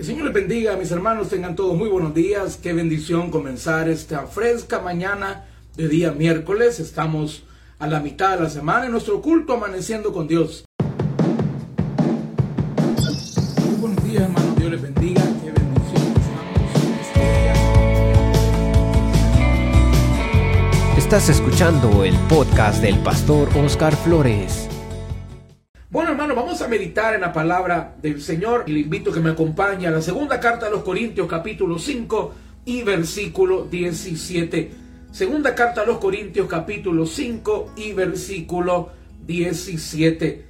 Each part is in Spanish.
El Señor les bendiga, mis hermanos, tengan todos muy buenos días. Qué bendición comenzar esta fresca mañana de día miércoles. Estamos a la mitad de la semana en nuestro culto amaneciendo con Dios. Muy buenos días, hermanos. Dios les bendiga. Qué bendición estamos este. Estás escuchando el podcast del pastor Oscar Flores. Bueno, hermano, vamos a meditar en la palabra del Señor y le invito a que me acompañe a la segunda carta de los Corintios, capítulo 5 y versículo 17. Segunda carta a los Corintios, capítulo 5 y versículo 17.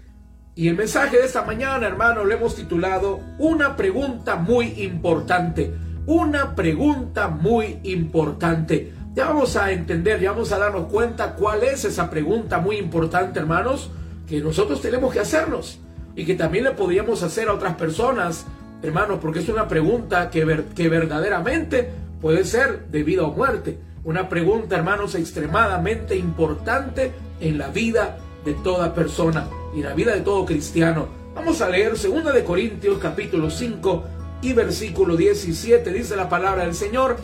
Y el mensaje de esta mañana, hermano, le hemos titulado Una pregunta muy importante. Una pregunta muy importante. Ya vamos a entender, ya vamos a darnos cuenta cuál es esa pregunta muy importante, hermanos que nosotros tenemos que hacernos y que también le podríamos hacer a otras personas, hermanos, porque es una pregunta que, que verdaderamente puede ser de vida o muerte. Una pregunta, hermanos, extremadamente importante en la vida de toda persona y la vida de todo cristiano. Vamos a leer 2 de Corintios capítulo 5 y versículo 17. Dice la palabra del Señor.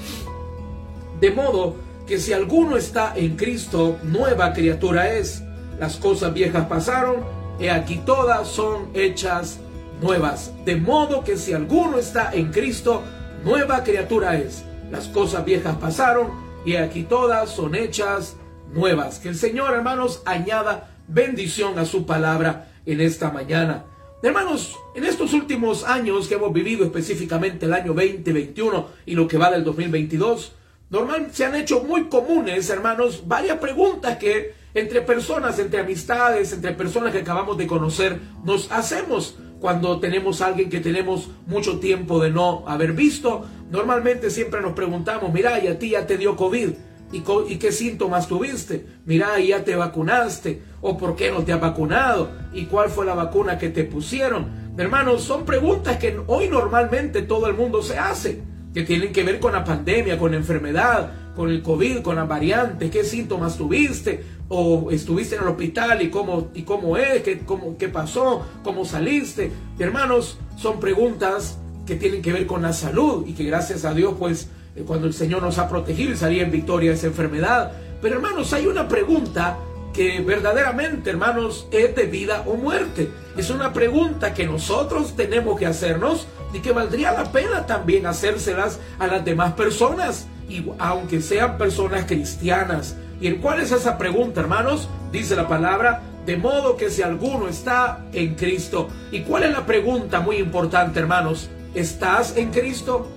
De modo que si alguno está en Cristo, nueva criatura es las cosas viejas pasaron, y aquí todas son hechas nuevas. De modo que si alguno está en Cristo, nueva criatura es. Las cosas viejas pasaron, y aquí todas son hechas nuevas. Que el Señor, hermanos, añada bendición a su palabra en esta mañana. Hermanos, en estos últimos años que hemos vivido, específicamente el año 2021 y lo que va del 2022, normal se han hecho muy comunes, hermanos, varias preguntas que entre personas, entre amistades, entre personas que acabamos de conocer, nos hacemos cuando tenemos a alguien que tenemos mucho tiempo de no haber visto. Normalmente siempre nos preguntamos, mira, y a ti ya te dio COVID. ¿Y, qué síntomas tuviste? Mira, ya te vacunaste. ¿O por qué no te has vacunado? ¿Y cuál fue la vacuna que te pusieron? Hermanos, son preguntas que hoy normalmente todo el mundo se hace, que tienen que ver con la pandemia, con la enfermedad, con el COVID, con las variantes, qué síntomas tuviste, o estuviste en el hospital y cómo, y cómo es, qué, cómo, qué pasó, cómo saliste. Hermanos, son preguntas que tienen que ver con la salud y que gracias a Dios, pues, eh, cuando el Señor nos ha protegido y salía en victoria esa enfermedad. Pero hermanos, hay una pregunta que verdaderamente, hermanos, es de vida o muerte. Es una pregunta que nosotros tenemos que hacernos y que valdría la pena también hacérselas a las demás personas, y aunque sean personas cristianas, ¿Y cuál es esa pregunta, hermanos? Dice la palabra, de modo que si alguno está en Cristo. ¿Y cuál es la pregunta muy importante, hermanos? ¿Estás en Cristo?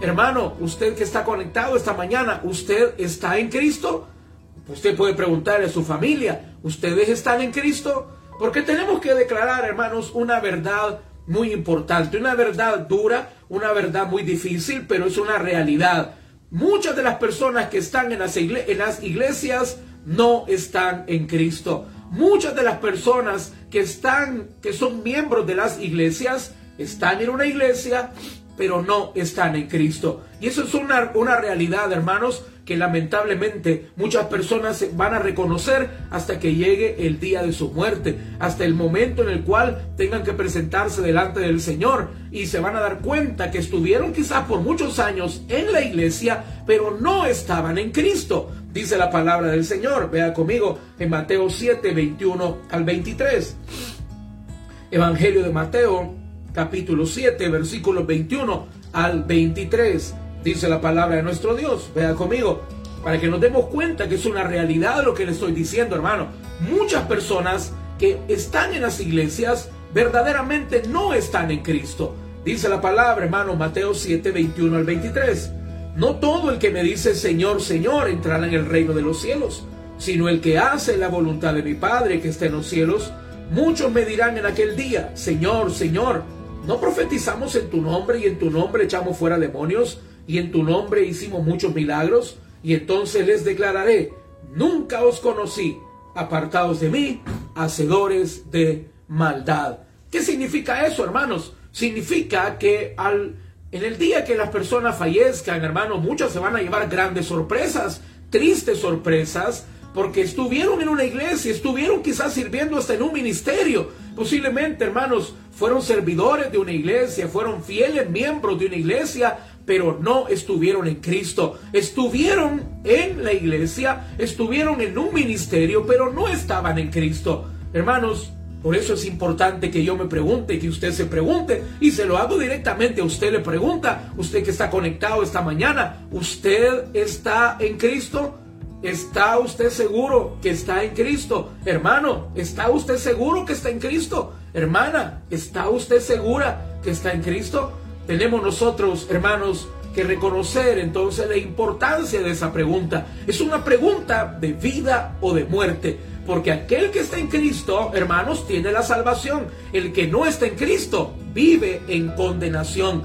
Hermano, usted que está conectado esta mañana, ¿usted está en Cristo? Usted puede preguntarle a su familia, ¿ustedes están en Cristo? Porque tenemos que declarar, hermanos, una verdad muy importante, una verdad dura, una verdad muy difícil, pero es una realidad. Muchas de las personas que están en las, iglesias no están en Cristo. Muchas de las personas que están, que son miembros de las iglesias, están en una iglesia, pero no están en Cristo. Y eso es una, una realidad, hermanos, que lamentablemente muchas personas van a reconocer hasta que llegue el día de su muerte, hasta el momento en el cual tengan que presentarse delante del Señor y se van a dar cuenta que estuvieron quizás por muchos años en la iglesia, pero no estaban en Cristo. Dice la palabra del Señor, vea conmigo en Mateo 7, 21 al 23. Evangelio de Mateo capítulo 7, versículos 21 al 23. Dice la palabra de nuestro Dios. Vea conmigo, para que nos demos cuenta que es una realidad lo que le estoy diciendo, hermano. Muchas personas que están en las iglesias verdaderamente no están en Cristo. Dice la palabra, hermano, Mateo 7, 21 al 23. No todo el que me dice Señor, Señor entrará en el reino de los cielos, sino el que hace la voluntad de mi Padre que está en los cielos. Muchos me dirán en aquel día, Señor, Señor, ¿no profetizamos en tu nombre y en tu nombre echamos fuera demonios y en tu nombre hicimos muchos milagros? Y entonces les declararé, nunca os conocí, apartados de mí, hacedores de maldad. ¿Qué significa eso, hermanos? Significa que al, en el día que las personas fallezcan, hermanos, muchos se van a llevar grandes sorpresas, tristes sorpresas, porque estuvieron en una iglesia, estuvieron quizás sirviendo hasta en un ministerio. Posiblemente, hermanos, fueron servidores de una iglesia, fueron fieles miembros de una iglesia, pero no estuvieron en Cristo. Estuvieron en la iglesia, estuvieron en un ministerio, pero no estaban en Cristo. Hermanos, por eso es importante que yo me pregunte, que usted se pregunte, y se lo hago directamente a usted le pregunta, usted que está conectado esta mañana, ¿usted está en Cristo? ¿Está usted seguro que está en Cristo? Hermano, ¿está usted seguro que está en Cristo? Hermana, ¿está usted segura que está en Cristo? Tenemos nosotros, hermanos, que reconocer entonces la importancia de esa pregunta. Es una pregunta de vida o de muerte. Porque aquel que está en Cristo, hermanos, tiene la salvación. El que no está en Cristo vive en condenación.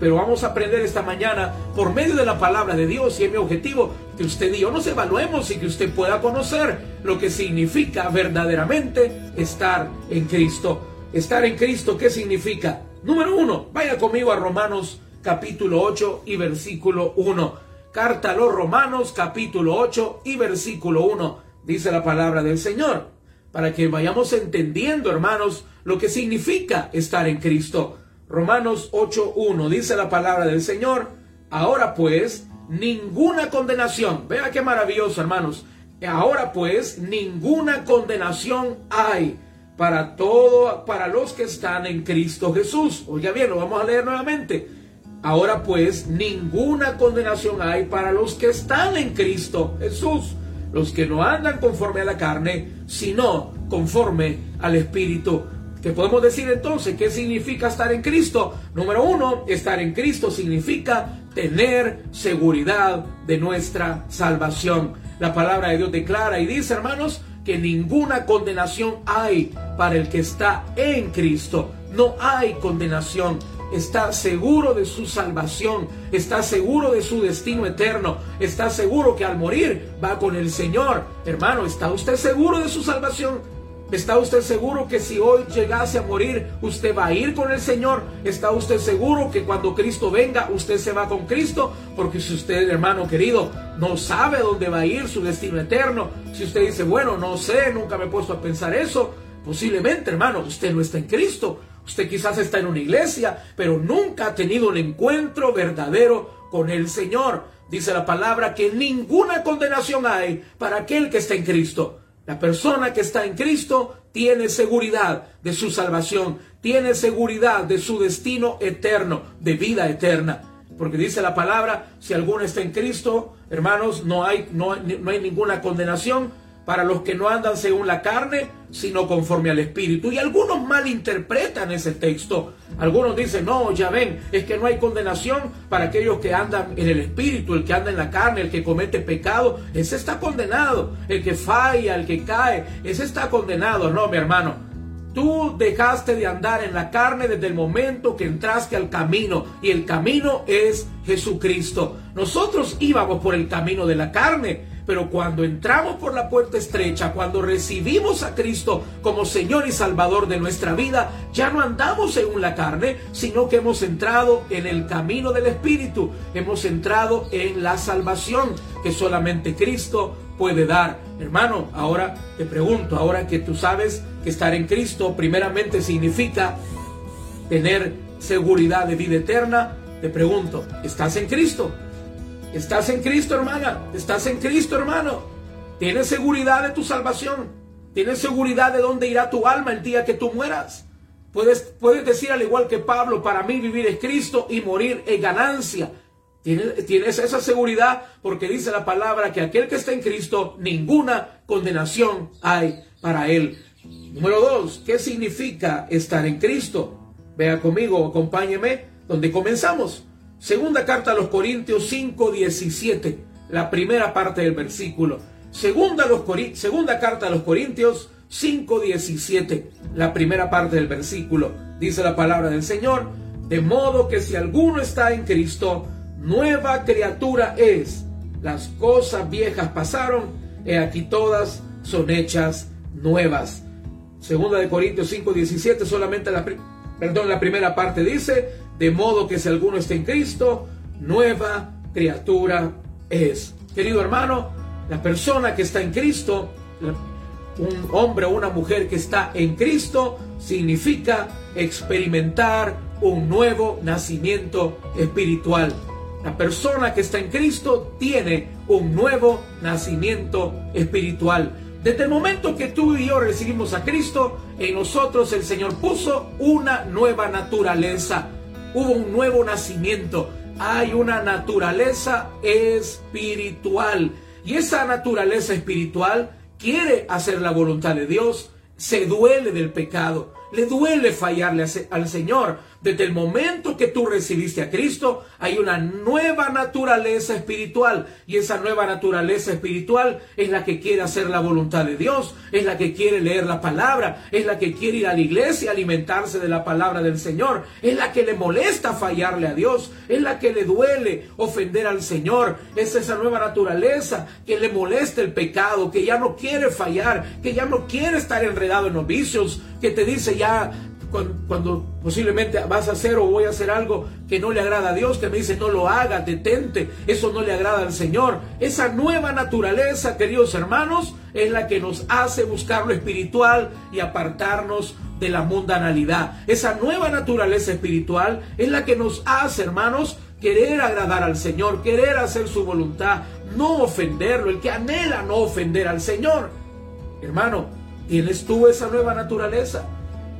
Pero vamos a aprender esta mañana por medio de la palabra de Dios y es mi objetivo que usted y yo nos evaluemos y que usted pueda conocer lo que significa verdaderamente estar en Cristo. Estar en Cristo, ¿qué significa? Número uno, vaya conmigo a Romanos capítulo 8 y versículo 1. Carta a los Romanos capítulo 8 y versículo 1 dice la palabra del Señor, para que vayamos entendiendo, hermanos, lo que significa estar en Cristo. Romanos 8.1 dice la palabra del Señor, ahora pues, ninguna condenación, vea qué maravilloso, hermanos, ahora pues, ninguna condenación hay para todo, para los que están en Cristo Jesús. Oiga bien, lo vamos a leer nuevamente. Ahora pues, ninguna condenación hay para los que están en Cristo Jesús los que no andan conforme a la carne, sino conforme al Espíritu. ¿Qué podemos decir entonces? ¿Qué significa estar en Cristo? Número uno, estar en Cristo significa tener seguridad de nuestra salvación. La palabra de Dios declara y dice, hermanos, que ninguna condenación hay para el que está en Cristo. No hay condenación está seguro de su salvación, está seguro de su destino eterno, está seguro que al morir va con el Señor. Hermano, ¿está usted seguro de su salvación? ¿Está usted seguro que si hoy llegase a morir, usted va a ir con el Señor? ¿Está usted seguro que cuando Cristo venga, usted se va con Cristo? Porque si usted, hermano querido, no sabe dónde va a ir su destino eterno, si usted dice, bueno, no sé, nunca me he puesto a pensar eso, posiblemente, hermano, usted no está en Cristo. Usted quizás está en una iglesia, pero nunca ha tenido un encuentro verdadero con el Señor. Dice la palabra que ninguna condenación hay para aquel que está en Cristo. La persona que está en Cristo tiene seguridad de su salvación, tiene seguridad de su destino eterno, de vida eterna. Porque dice la palabra, si alguno está en Cristo, hermanos, no hay, no, no hay ninguna condenación, para los que no andan según la carne, sino conforme al Espíritu. Y algunos malinterpretan ese texto. Algunos dicen, no, ya ven, es que no hay condenación para aquellos que andan en el Espíritu, el que anda en la carne, el que comete pecado, ese está condenado. El que falla, el que cae, ese está condenado. No, mi hermano. Tú dejaste de andar en la carne desde el momento que entraste al camino y el camino es Jesucristo. Nosotros íbamos por el camino de la carne, pero cuando entramos por la puerta estrecha, cuando recibimos a Cristo como Señor y Salvador de nuestra vida, ya no andamos según la carne, sino que hemos entrado en el camino del Espíritu, hemos entrado en la salvación que solamente Cristo puede dar. Hermano, ahora te pregunto, ahora que tú sabes que estar en Cristo primeramente significa tener seguridad de vida eterna, te pregunto, ¿estás en Cristo? Estás en Cristo, hermana. Estás en Cristo, hermano. Tienes seguridad de tu salvación. Tienes seguridad de dónde irá tu alma el día que tú mueras. Puedes, puedes decir al igual que Pablo, para mí vivir es Cristo y morir es ganancia. Tienes, tienes esa seguridad porque dice la palabra que aquel que está en Cristo, ninguna condenación hay para él. Número dos, ¿qué significa estar en Cristo? Vea conmigo, acompáñeme, donde comenzamos. Segunda carta a los Corintios 5, 17, la primera parte del versículo. Segunda, los segunda carta a los Corintios 5, 17, la primera parte del versículo. Dice la palabra del Señor, de modo que si alguno está en Cristo, nueva criatura es. Las cosas viejas pasaron, y aquí todas son hechas nuevas. Segunda de Corintios 5, 17, solamente la, perdón, la primera parte dice, de modo que si alguno está en Cristo, nueva criatura es. Querido hermano, la persona que está en Cristo, un hombre o una mujer que está en Cristo significa experimentar un nuevo nacimiento espiritual. La persona que está en Cristo tiene un nuevo nacimiento espiritual. Desde el momento que tú y yo recibimos a Cristo, en nosotros el Señor puso una nueva naturaleza. Hubo un nuevo nacimiento. Hay una naturaleza espiritual. Y esa naturaleza espiritual quiere hacer la voluntad de Dios, se duele del pecado, le duele fallarle al Señor, desde el momento que tú recibiste a Cristo, hay una nueva naturaleza espiritual. Y esa nueva naturaleza espiritual es la que quiere hacer la voluntad de Dios, es la que quiere leer la palabra, es la que quiere ir a la iglesia, alimentarse de la palabra del Señor, es la que le molesta fallarle a Dios, es la que le duele ofender al Señor. Es esa nueva naturaleza que le molesta el pecado, que ya no quiere fallar, que ya no quiere estar enredado en los vicios, que te dice ya cuando, posiblemente vas a hacer o voy a hacer algo que no le agrada a Dios, que me dice no lo haga, detente, eso no le agrada al Señor. Esa nueva naturaleza, queridos hermanos, es la que nos hace buscar lo espiritual y apartarnos de la mundanalidad. Esa nueva naturaleza espiritual es la que nos hace, hermanos, querer agradar al Señor, querer hacer su voluntad, no ofenderlo, el que anhela no ofender al Señor. Hermano, ¿tienes tú esa nueva naturaleza?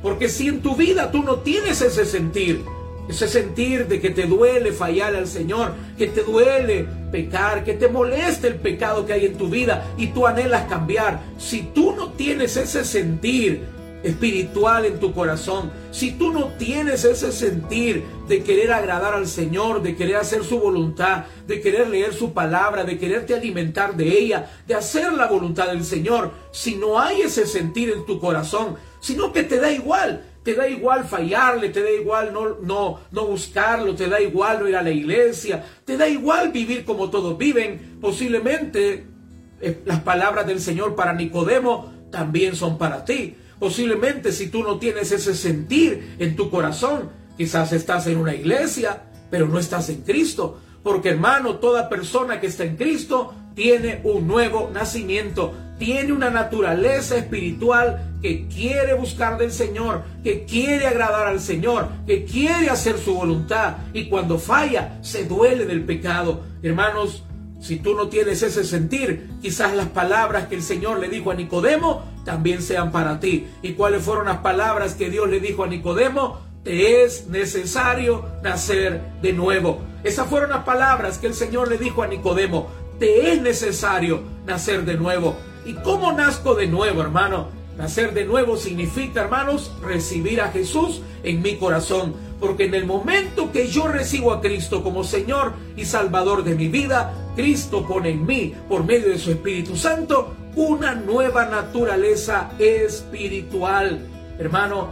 Porque si en tu vida tú no tienes ese sentir, ese sentir de que te duele fallar al Señor, que te duele pecar, que te moleste el pecado que hay en tu vida y tú anhelas cambiar, si tú no tienes ese sentir espiritual en tu corazón, si tú no tienes ese sentir de querer agradar al Señor, de querer hacer su voluntad, de querer leer su palabra, de quererte alimentar de ella, de hacer la voluntad del Señor, si no hay ese sentir en tu corazón, sino que te da igual, te da igual fallarle, te da igual no, no, no buscarlo, te da igual no ir a la iglesia, te da igual vivir como todos viven. Posiblemente eh, las palabras del Señor para Nicodemo también son para ti. Posiblemente si tú no tienes ese sentir en tu corazón, quizás estás en una iglesia, pero no estás en Cristo. Porque hermano, toda persona que está en Cristo tiene un nuevo nacimiento, tiene una naturaleza espiritual que quiere buscar del Señor, que quiere agradar al Señor, que quiere hacer su voluntad y cuando falla se duele del pecado. Hermanos, si tú no tienes ese sentir, quizás las palabras que el Señor le dijo a Nicodemo también sean para ti. ¿Y cuáles fueron las palabras que Dios le dijo a Nicodemo? Te es necesario nacer de nuevo. Esas fueron las palabras que el Señor le dijo a Nicodemo. Te es necesario nacer de nuevo. ¿Y cómo nazco de nuevo, hermano? Nacer de nuevo significa, hermanos, recibir a Jesús en mi corazón. Porque en el momento que yo recibo a Cristo como Señor y Salvador de mi vida, Cristo pone en mí, por medio de su Espíritu Santo, una nueva naturaleza espiritual. Hermano,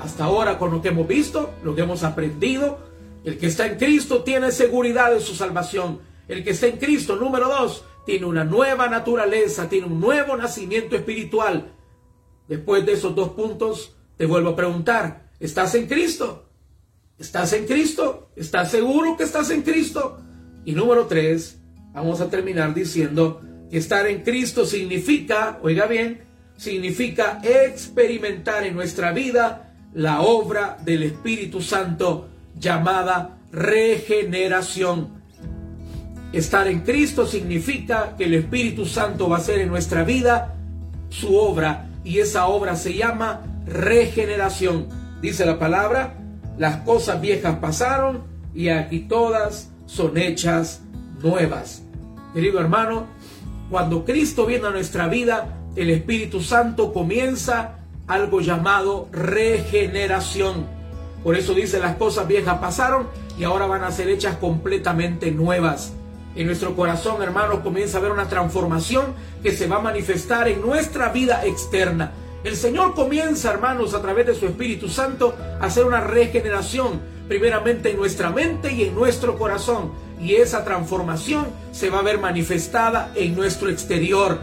hasta ahora con lo que hemos visto, lo que hemos aprendido, el que está en Cristo tiene seguridad de su salvación. El que está en Cristo, número dos, tiene una nueva naturaleza, tiene un nuevo nacimiento espiritual. Después de esos dos puntos, te vuelvo a preguntar, ¿estás en Cristo? ¿Estás en Cristo? ¿Estás seguro que estás en Cristo? Y número tres, vamos a terminar diciendo que estar en Cristo significa, oiga bien, significa experimentar en nuestra vida la obra del Espíritu Santo llamada regeneración. Estar en Cristo significa que el Espíritu Santo va a hacer en nuestra vida su obra y esa obra se llama regeneración. Dice la palabra, las cosas viejas pasaron y aquí todas son hechas nuevas. Querido hermano, cuando Cristo viene a nuestra vida, el Espíritu Santo comienza algo llamado regeneración. Por eso dice las cosas viejas pasaron y ahora van a ser hechas completamente nuevas. En nuestro corazón, hermanos, comienza a haber una transformación que se va a manifestar en nuestra vida externa. El Señor comienza, hermanos, a través de su Espíritu Santo, a hacer una regeneración, primeramente en nuestra mente y en nuestro corazón. Y esa transformación se va a ver manifestada en nuestro exterior.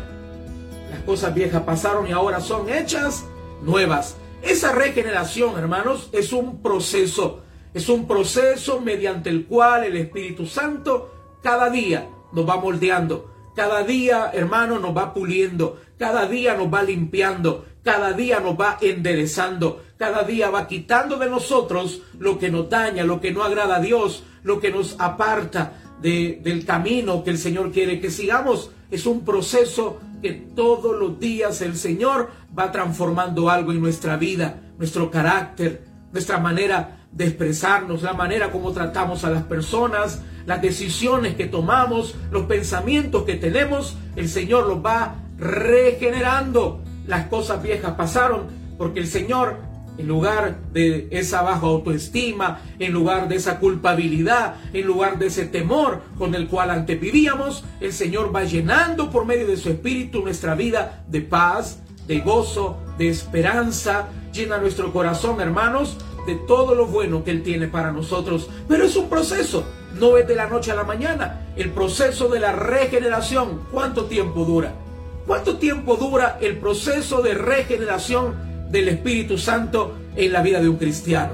Las cosas viejas pasaron y ahora son hechas nuevas. Esa regeneración, hermanos, es un proceso. Es un proceso mediante el cual el Espíritu Santo cada día nos va moldeando. Cada día, hermano, nos va puliendo, cada día nos va limpiando, cada día nos va enderezando, cada día va quitando de nosotros lo que nos daña, lo que no agrada a Dios, lo que nos aparta de, del camino que el Señor quiere que sigamos. Es un proceso que todos los días el Señor va transformando algo en nuestra vida, nuestro carácter, nuestra manera de expresarnos, la manera como tratamos a las personas, las decisiones que tomamos, los pensamientos que tenemos, el Señor los va regenerando. Las cosas viejas pasaron porque el Señor, en lugar de esa baja autoestima, en lugar de esa culpabilidad, en lugar de ese temor con el cual antes vivíamos, el Señor va llenando por medio de su Espíritu nuestra vida de paz, de gozo, de esperanza. Llena nuestro corazón, hermanos, de todo lo bueno que Él tiene para nosotros. Pero es un proceso, no es de la noche a la mañana. El proceso de la regeneración, ¿cuánto tiempo dura? ¿Cuánto tiempo dura el proceso de regeneración del Espíritu Santo en la vida de un cristiano?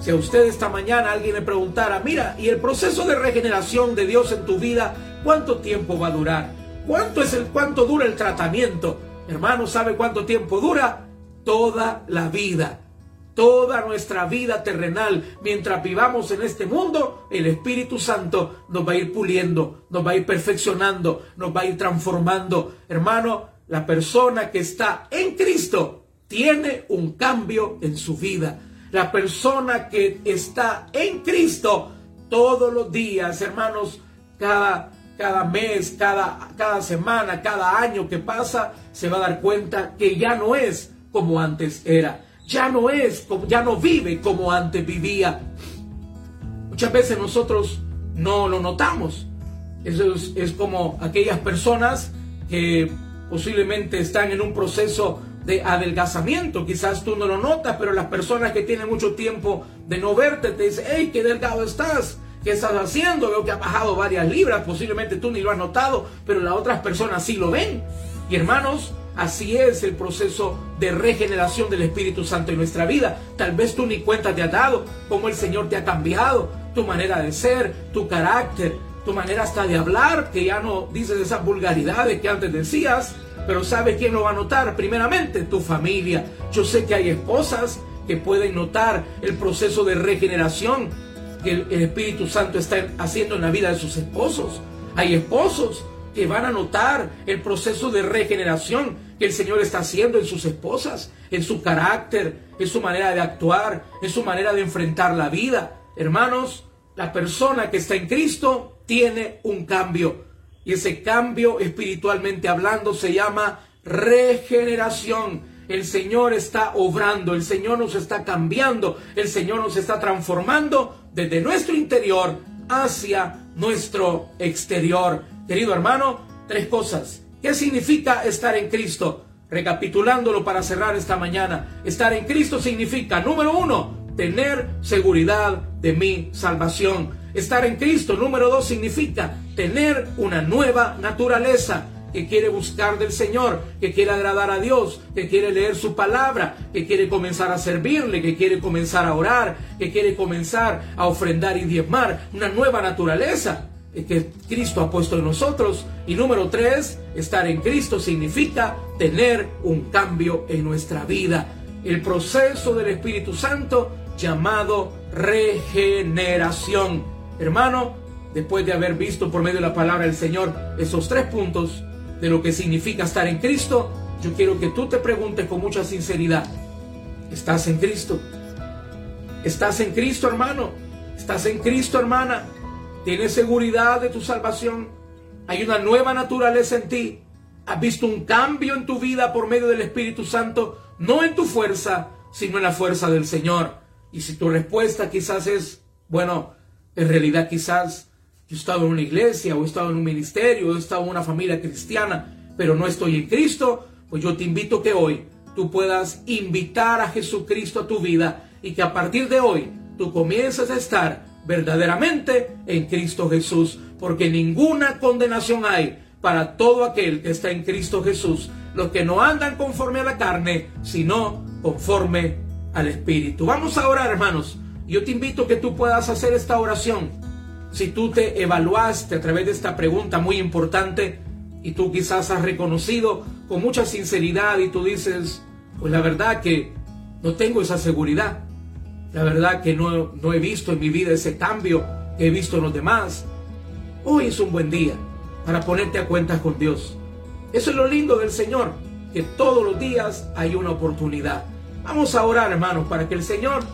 Si a usted esta mañana alguien le preguntara, mira, ¿y el proceso de regeneración de Dios en tu vida, cuánto tiempo va a durar? ¿Cuánto es el cuánto dura el tratamiento? Hermano, ¿sabe cuánto tiempo dura? Toda la vida toda nuestra vida terrenal, mientras vivamos en este mundo, el Espíritu Santo nos va a ir puliendo, nos va a ir perfeccionando, nos va a ir transformando. Hermano, la persona que está en Cristo tiene un cambio en su vida. La persona que está en Cristo todos los días, hermanos, cada, cada mes, cada, cada semana, cada año que pasa, se va a dar cuenta que ya no es como antes era ya no es, ya no vive como antes vivía. Muchas veces nosotros no lo notamos. Eso es, como aquellas personas que posiblemente están en un proceso de adelgazamiento. Quizás tú no lo notas, pero las personas que tienen mucho tiempo de no verte te dicen, hey, qué delgado estás. ¿Qué estás haciendo? Veo que ha bajado varias libras. Posiblemente tú ni lo has notado, pero las otras personas sí lo ven. Y hermanos, Así es el proceso de regeneración del Espíritu Santo en nuestra vida. Tal vez tú ni cuenta te has dado cómo el Señor te ha cambiado, tu manera de ser, tu carácter, tu manera hasta de hablar, que ya no dices esas vulgaridades que antes decías, pero ¿sabe quién lo va a notar? Primeramente, tu familia. Yo sé que hay esposas que pueden notar el proceso de regeneración que el, Espíritu Santo está haciendo en la vida de sus esposos. Hay esposos que van a notar el proceso de regeneración que el Señor está haciendo en sus esposas, en su carácter, en su manera de actuar, en su manera de enfrentar la vida. Hermanos, la persona que está en Cristo tiene un cambio. Y ese cambio espiritualmente hablando se llama regeneración. El Señor está obrando, el Señor nos está cambiando, el Señor nos está transformando desde nuestro interior hacia nuestro exterior. Querido hermano, tres cosas. ¿Qué significa estar en Cristo? Recapitulándolo para cerrar esta mañana. Estar en Cristo significa, número uno, tener seguridad de mi salvación. Estar en Cristo, número dos, significa tener una nueva naturaleza que quiere buscar del Señor, que quiere agradar a Dios, que quiere leer su palabra, que quiere comenzar a servirle, que quiere comenzar a orar, que quiere comenzar a ofrendar y diezmar, una nueva naturaleza que Cristo ha puesto en nosotros. Y número tres, estar en Cristo significa tener un cambio en nuestra vida. El proceso del Espíritu Santo llamado regeneración. Hermano, después de haber visto por medio de la palabra del Señor esos tres puntos de lo que significa estar en Cristo, yo quiero que tú te preguntes con mucha sinceridad, ¿estás en Cristo? ¿Estás en Cristo, hermano? ¿Estás en Cristo, hermana? ¿Tienes seguridad de tu salvación? Hay una nueva naturaleza en ti. ¿Has visto un cambio en tu vida por medio del Espíritu Santo? No en tu fuerza, sino en la fuerza del Señor. Y si tu respuesta quizás es, bueno, en realidad quizás yo he estado en una iglesia, o he estado en un ministerio, o he estado en una familia cristiana, pero no estoy en Cristo, pues yo te invito que hoy tú puedas invitar a Jesucristo a tu vida y que a partir de hoy tú comiences a estar verdaderamente en Cristo Jesús, porque ninguna condenación hay para todo aquel que está en Cristo Jesús, los que no andan conforme a la carne, sino conforme al Espíritu. Vamos a orar, hermanos. Yo te invito a que tú puedas hacer esta oración. Si tú te evaluaste a través de esta pregunta muy importante, y tú quizás has reconocido con mucha sinceridad y tú dices, pues la verdad que no tengo esa seguridad. La verdad que no, no he visto en mi vida ese cambio que he visto en los demás. Hoy es un buen día para ponerte a cuentas con Dios. Eso es lo lindo del Señor, que todos los días hay una oportunidad. Vamos a orar, hermanos, para que el Señor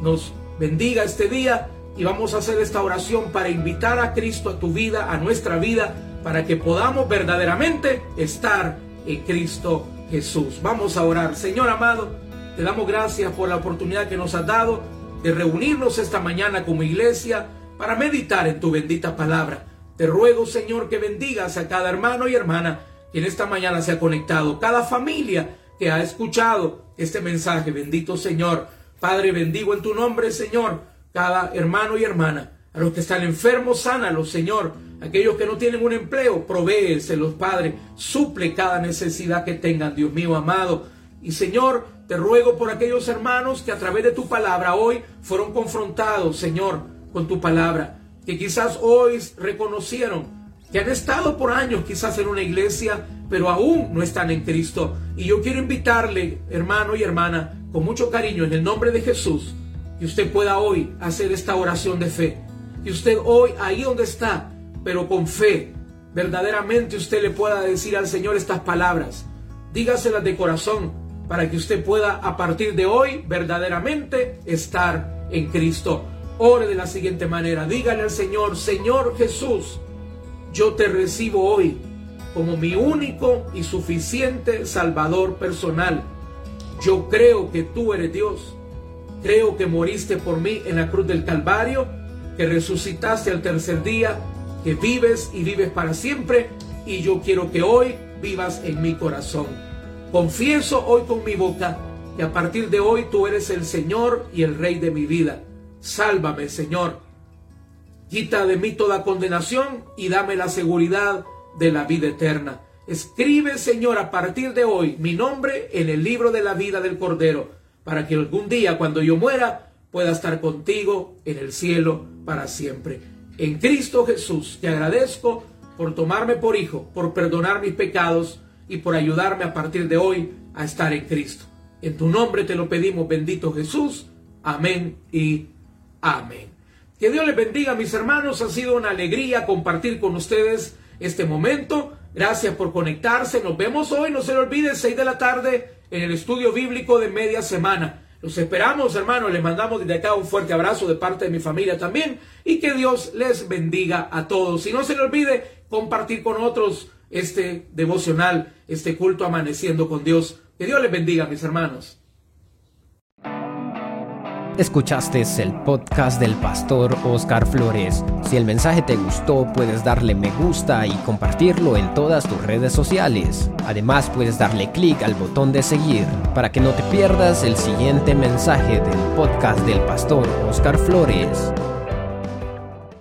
nos bendiga este día y vamos a hacer esta oración para invitar a Cristo a tu vida, a nuestra vida, para que podamos verdaderamente estar en Cristo Jesús. Vamos a orar. Señor amado, te damos gracias por la oportunidad que nos has dado de reunirnos esta mañana como iglesia para meditar en tu bendita palabra. Te ruego, Señor, que bendigas a cada hermano y hermana que en esta mañana se ha conectado, cada familia que ha escuchado este mensaje. Bendito Señor. Padre, bendigo en tu nombre, Señor cada hermano y hermana. A los que están enfermos, sánalos, Señor. Aquellos que no tienen un empleo, provéeselos, Padre. Suple cada necesidad que tengan, Dios mío amado. Y Señor, te ruego por aquellos hermanos que a través de tu palabra hoy fueron confrontados, Señor, con tu palabra. Que quizás hoy reconocieron que han estado por años quizás en una iglesia, pero aún no están en Cristo. Y yo quiero invitarle, hermano y hermana, con mucho cariño, en el nombre de Jesús, que usted pueda hoy hacer esta oración de fe. Que usted hoy, ahí donde está, pero con fe, verdaderamente usted le pueda decir al Señor estas palabras. Dígaselas de corazón para que usted pueda a partir de hoy verdaderamente estar en Cristo. Ore de la siguiente manera. Dígale al Señor, Señor Jesús, yo te recibo hoy como mi único y suficiente Salvador personal. Yo creo que tú eres Dios Creo que moriste por mí en la cruz del Calvario, que resucitaste al tercer día, que vives y vives para siempre, y yo quiero que hoy vivas en mi corazón. Confieso hoy con mi boca que a partir de hoy tú eres el Señor y el Rey de mi vida. Sálvame, Señor. Quita de mí toda condenación y dame la seguridad de la vida eterna. Escribe, Señor, a partir de hoy mi nombre en el libro de la vida del Cordero para que algún día cuando yo muera pueda estar contigo en el cielo para siempre. En Cristo Jesús te agradezco por tomarme por hijo, por perdonar mis pecados y por ayudarme a partir de hoy a estar en Cristo. En tu nombre te lo pedimos, bendito Jesús. Amén y amén. Que Dios les bendiga, mis hermanos. Ha sido una alegría compartir con ustedes este momento. Gracias por conectarse. Nos vemos hoy. No se lo olviden, 6 de la tarde en el estudio bíblico de media semana. Los esperamos, hermanos. Les mandamos desde acá un fuerte abrazo de parte de mi familia también. Y que Dios les bendiga a todos. Y no se le olvide compartir con otros este devocional, este culto amaneciendo con Dios. Que Dios les bendiga, mis hermanos. Escuchaste el podcast del pastor Oscar Flores. Si el mensaje te gustó, puedes darle me gusta y compartirlo en todas tus redes sociales. Además, puedes darle clic al botón de seguir para que no te pierdas el siguiente mensaje del podcast del pastor Oscar Flores.